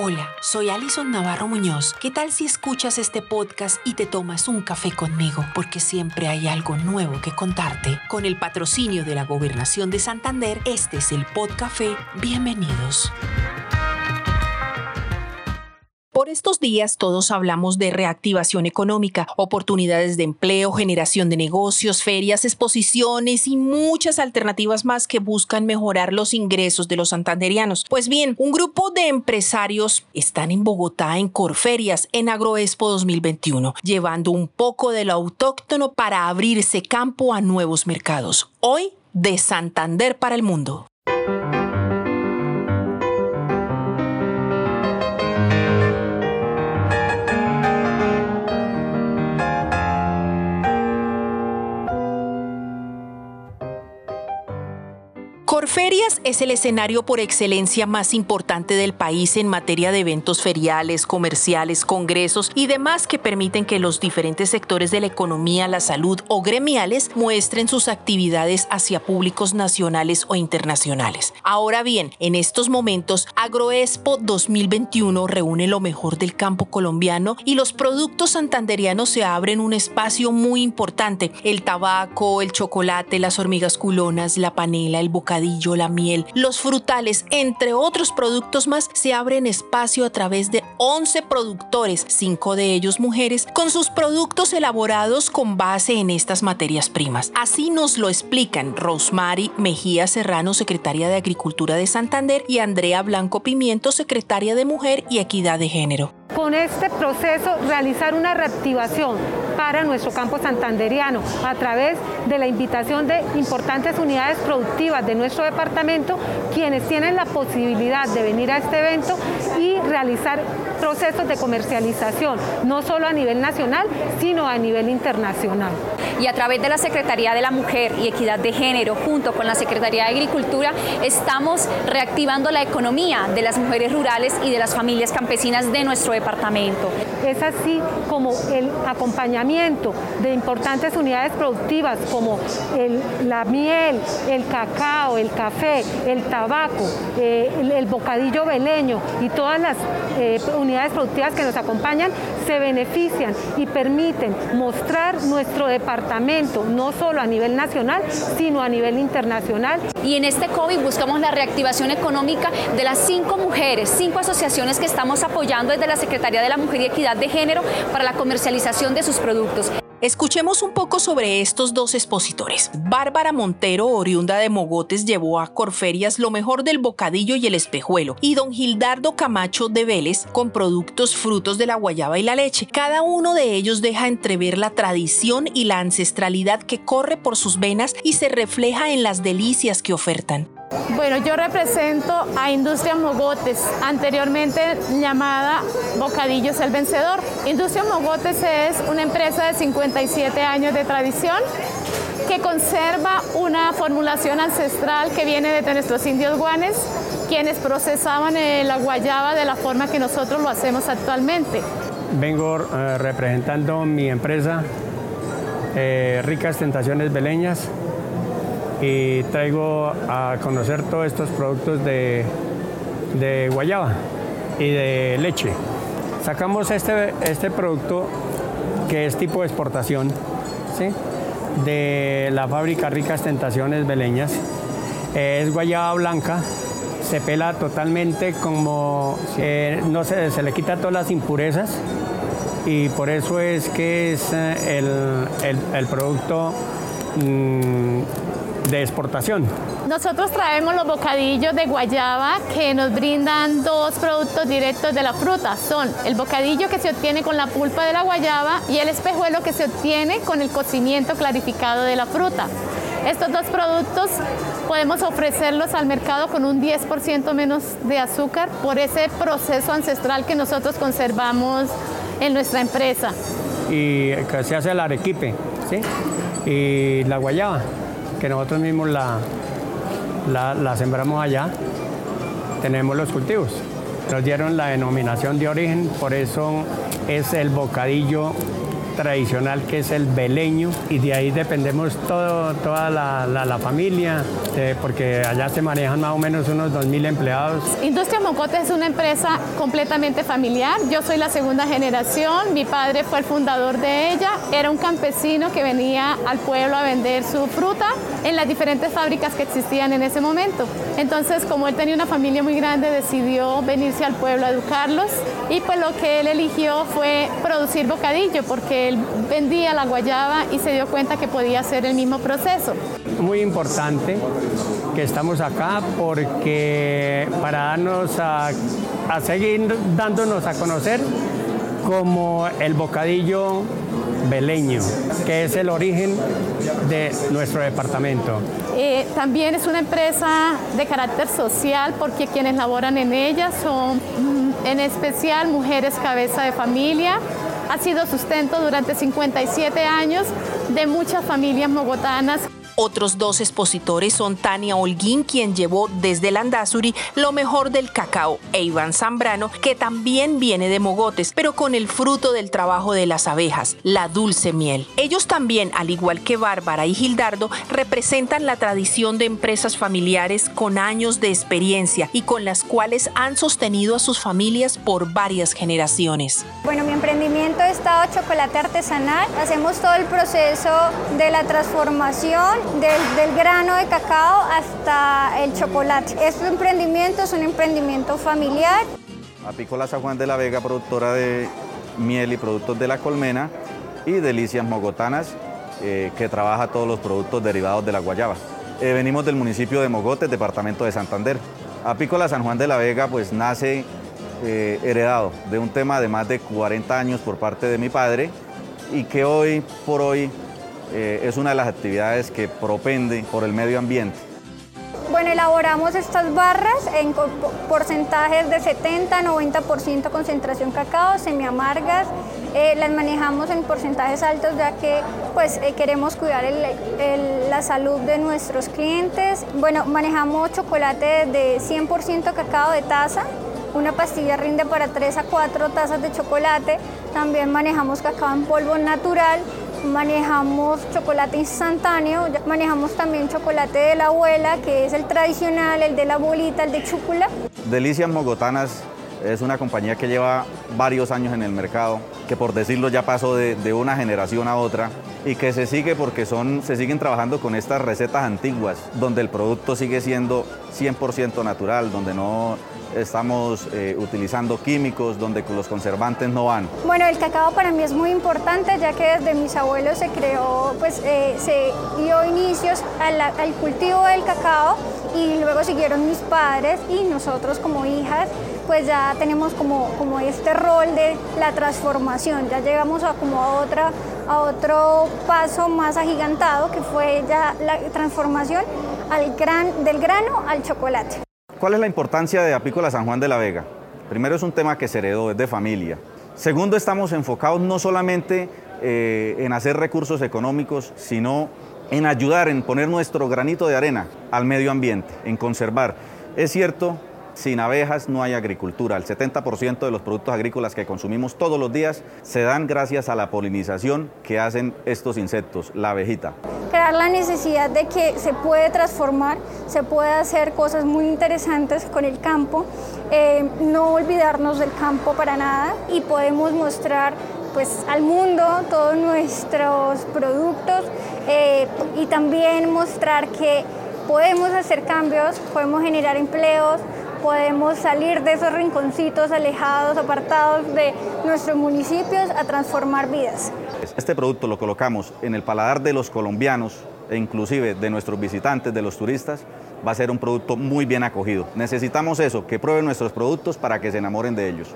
Hola, soy Alison Navarro Muñoz. ¿Qué tal si escuchas este podcast y te tomas un café conmigo? Porque siempre hay algo nuevo que contarte. Con el patrocinio de la Gobernación de Santander, este es el Podcafé. Bienvenidos. Estos días todos hablamos de reactivación económica, oportunidades de empleo, generación de negocios, ferias, exposiciones y muchas alternativas más que buscan mejorar los ingresos de los santanderianos. Pues bien, un grupo de empresarios están en Bogotá en Corferias en Agroexpo 2021, llevando un poco de lo autóctono para abrirse campo a nuevos mercados. Hoy, de Santander para el mundo. Corferias es el escenario por excelencia más importante del país en materia de eventos feriales, comerciales, congresos y demás que permiten que los diferentes sectores de la economía, la salud o gremiales muestren sus actividades hacia públicos nacionales o internacionales. Ahora bien, en estos momentos, Agroexpo 2021 reúne lo mejor del campo colombiano y los productos santanderianos se abren un espacio muy importante. El tabaco, el chocolate, las hormigas culonas, la panela, el bocadillo la miel, los frutales, entre otros productos más, se abren espacio a través de 11 productores, cinco de ellos mujeres, con sus productos elaborados con base en estas materias primas. Así nos lo explican Rosemary Mejía Serrano, secretaria de Agricultura de Santander, y Andrea Blanco Pimiento, secretaria de Mujer y Equidad de Género con este proceso realizar una reactivación para nuestro campo santanderiano a través de la invitación de importantes unidades productivas de nuestro departamento, quienes tienen la posibilidad de venir a este evento y realizar procesos de comercialización, no solo a nivel nacional, sino a nivel internacional. Y a través de la Secretaría de la Mujer y Equidad de Género, junto con la Secretaría de Agricultura, estamos reactivando la economía de las mujeres rurales y de las familias campesinas de nuestro departamento es así como el acompañamiento de importantes unidades productivas como la miel, el cacao, el café, el tabaco, eh, el, bocadillo veleño y todas las eh, unidades productivas que nos acompañan se benefician y permiten mostrar nuestro departamento no solo a nivel nacional, sino a nivel internacional. Y en este COVID buscamos la reactivación económica de las cinco mujeres, cinco asociaciones que estamos apoyando desde la Secretaría de la Mujer y Equidad de Género para la comercialización de sus productos. Escuchemos un poco sobre estos dos expositores. Bárbara Montero, oriunda de Mogotes, llevó a Corferias lo mejor del bocadillo y el espejuelo, y don Gildardo Camacho de Vélez con productos frutos de la guayaba y la leche. Cada uno de ellos deja entrever la tradición y la ancestralidad que corre por sus venas y se refleja en las delicias que ofertan. Bueno, yo represento a Industria Mogotes, anteriormente llamada Bocadillos el Vencedor. Industria Mogotes es una empresa de 57 años de tradición que conserva una formulación ancestral que viene desde nuestros indios guanes, quienes procesaban eh, la guayaba de la forma que nosotros lo hacemos actualmente. Vengo eh, representando mi empresa, eh, Ricas Tentaciones Beleñas, y traigo a conocer todos estos productos de, guayaba y de leche. Sacamos este, este producto que es tipo de exportación de la fábrica Ricas Tentaciones Beleñas. Es guayaba blanca, se pela totalmente como no se, se le quita todas las impurezas y por eso es que es eh, el, producto mm, de exportación. Nosotros traemos los bocadillos de guayaba que nos brindan dos productos directos de la fruta. Son el bocadillo que se obtiene con la pulpa de la guayaba y el espejuelo que se obtiene con el cocimiento clarificado de la fruta. Estos dos productos podemos ofrecerlos al mercado con un 10% menos de azúcar por ese proceso ancestral que nosotros conservamos en nuestra empresa. Y que se hace el arequipe, ¿sí? Y la guayaba que nosotros mismos la, sembramos allá, tenemos los cultivos. Nos dieron la denominación de origen, por eso es el bocadillo tradicional que es el beleño y de ahí dependemos todo, toda la, familia eh, porque allá se manejan más o menos unos 2.000 empleados. Industria Mocotes es una empresa completamente familiar. Yo soy la segunda generación, mi padre fue el fundador de ella, era un campesino que venía al pueblo a vender su fruta en las diferentes fábricas que existían en ese momento. Entonces, como él tenía una familia muy grande, decidió venirse al pueblo a educarlos y pues lo que él eligió fue producir bocadillo porque él vendía la guayaba y se dio cuenta que podía hacer el mismo proceso. Muy importante que estamos acá porque para darnos a, a seguir dándonos a conocer como el bocadillo beleño, que es el origen de nuestro departamento. Eh, también es una empresa de carácter social porque quienes laboran en ella son en especial mujeres cabeza de familia. Ha sido sustento durante 57 años de muchas familias mogotanas. Otros dos expositores son Tania Holguín, quien llevó desde Landazuri lo mejor del cacao, e Iván Zambrano, que también viene de Mogotes, pero con el fruto del trabajo de las abejas, la dulce miel. Ellos también, al igual que Bárbara y Gildardo, representan la tradición de empresas familiares con años de experiencia y con las cuales han sostenido a sus familias por varias generaciones. Bueno, mi emprendimiento es estado chocolate artesanal. Hacemos todo el proceso de la transformación desde el grano de cacao hasta el chocolate. Este emprendimiento es un emprendimiento familiar. Apícola San Juan de la Vega, productora de miel y productos de la colmena, y Delicias Mogotanas, eh, que trabaja todos los productos derivados de la guayaba. Eh, venimos del municipio de Mogotes, departamento de Santander. Apícola San Juan de la Vega pues nace eh, heredado de un tema de más de 40 años por parte de mi padre y que hoy por hoy eh, es una de las actividades que propende por el medio ambiente. Bueno, elaboramos estas barras en porcentajes de 70-90% concentración cacao, semi-amargas. Eh, las manejamos en porcentajes altos ya que pues, eh, queremos cuidar la salud de nuestros clientes. Bueno, manejamos chocolate de 100% cacao de taza. Una pastilla rinde para 3 a 4 tazas de chocolate. También manejamos cacao en polvo natural manejamos chocolate instantáneo, manejamos también chocolate de la abuela, que es el tradicional, el de la abuelita, el de chúcula. Delicias Mogotanas es una compañía que lleva varios años en el mercado, que por decirlo ya pasó de, de, una generación a otra y que se sigue porque son, se siguen trabajando con estas recetas antiguas, donde el producto sigue siendo 100% natural, donde no estamos eh, utilizando químicos donde los conservantes no van. Bueno, el cacao para mí es muy importante ya que desde mis abuelos se creó, pues eh, se dio inicios al, cultivo del cacao y luego siguieron mis padres y nosotros como hijas pues ya tenemos como, como este rol de la transformación, ya llegamos a como a otra a otro paso más agigantado que fue ya la transformación al gran, del grano al chocolate. ¿Cuál es la importancia de Apícola San Juan de la Vega? Primero es un tema que se heredó, es de familia. Segundo, estamos enfocados no solamente eh, en hacer recursos económicos, sino en ayudar, en poner nuestro granito de arena al medio ambiente, en conservar. Es cierto sin abejas no hay agricultura. El 70% de los productos agrícolas que consumimos todos los días se dan gracias a la polinización que hacen estos insectos, la abejita. Crear la necesidad de que se puede transformar, se puede hacer cosas muy interesantes con el campo, eh, no olvidarnos del campo para nada y podemos mostrar pues al mundo todos nuestros productos eh, y también mostrar que podemos hacer cambios, podemos generar empleos, podemos salir de esos rinconcitos alejados, apartados de nuestros municipios a transformar vidas. Este producto lo colocamos en el paladar de los colombianos e inclusive de nuestros visitantes, de los turistas, va a ser un producto muy bien acogido. Necesitamos eso, que prueben nuestros productos para que se enamoren de ellos.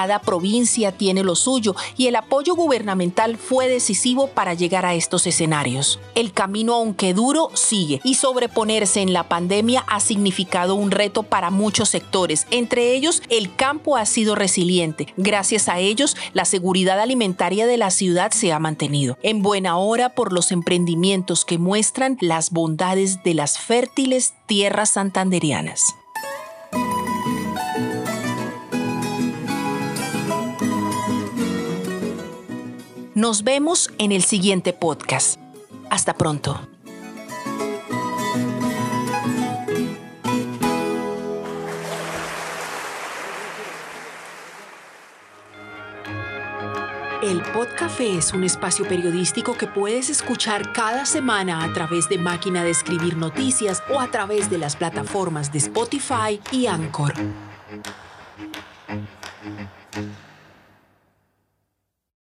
Cada provincia tiene lo suyo y el apoyo gubernamental fue decisivo para llegar a estos escenarios. El camino, aunque duro, sigue y sobreponerse en la pandemia ha significado un reto para muchos sectores. Entre ellos, el campo ha sido resiliente. Gracias a ellos, la seguridad alimentaria de la ciudad se ha mantenido. En buena hora por los emprendimientos que muestran las bondades de las fértiles tierras santanderianas. Nos vemos en el siguiente podcast. Hasta pronto. El Podcafé es un espacio periodístico que puedes escuchar cada semana a través de Máquina de Escribir Noticias o a través de las plataformas de Spotify y Anchor.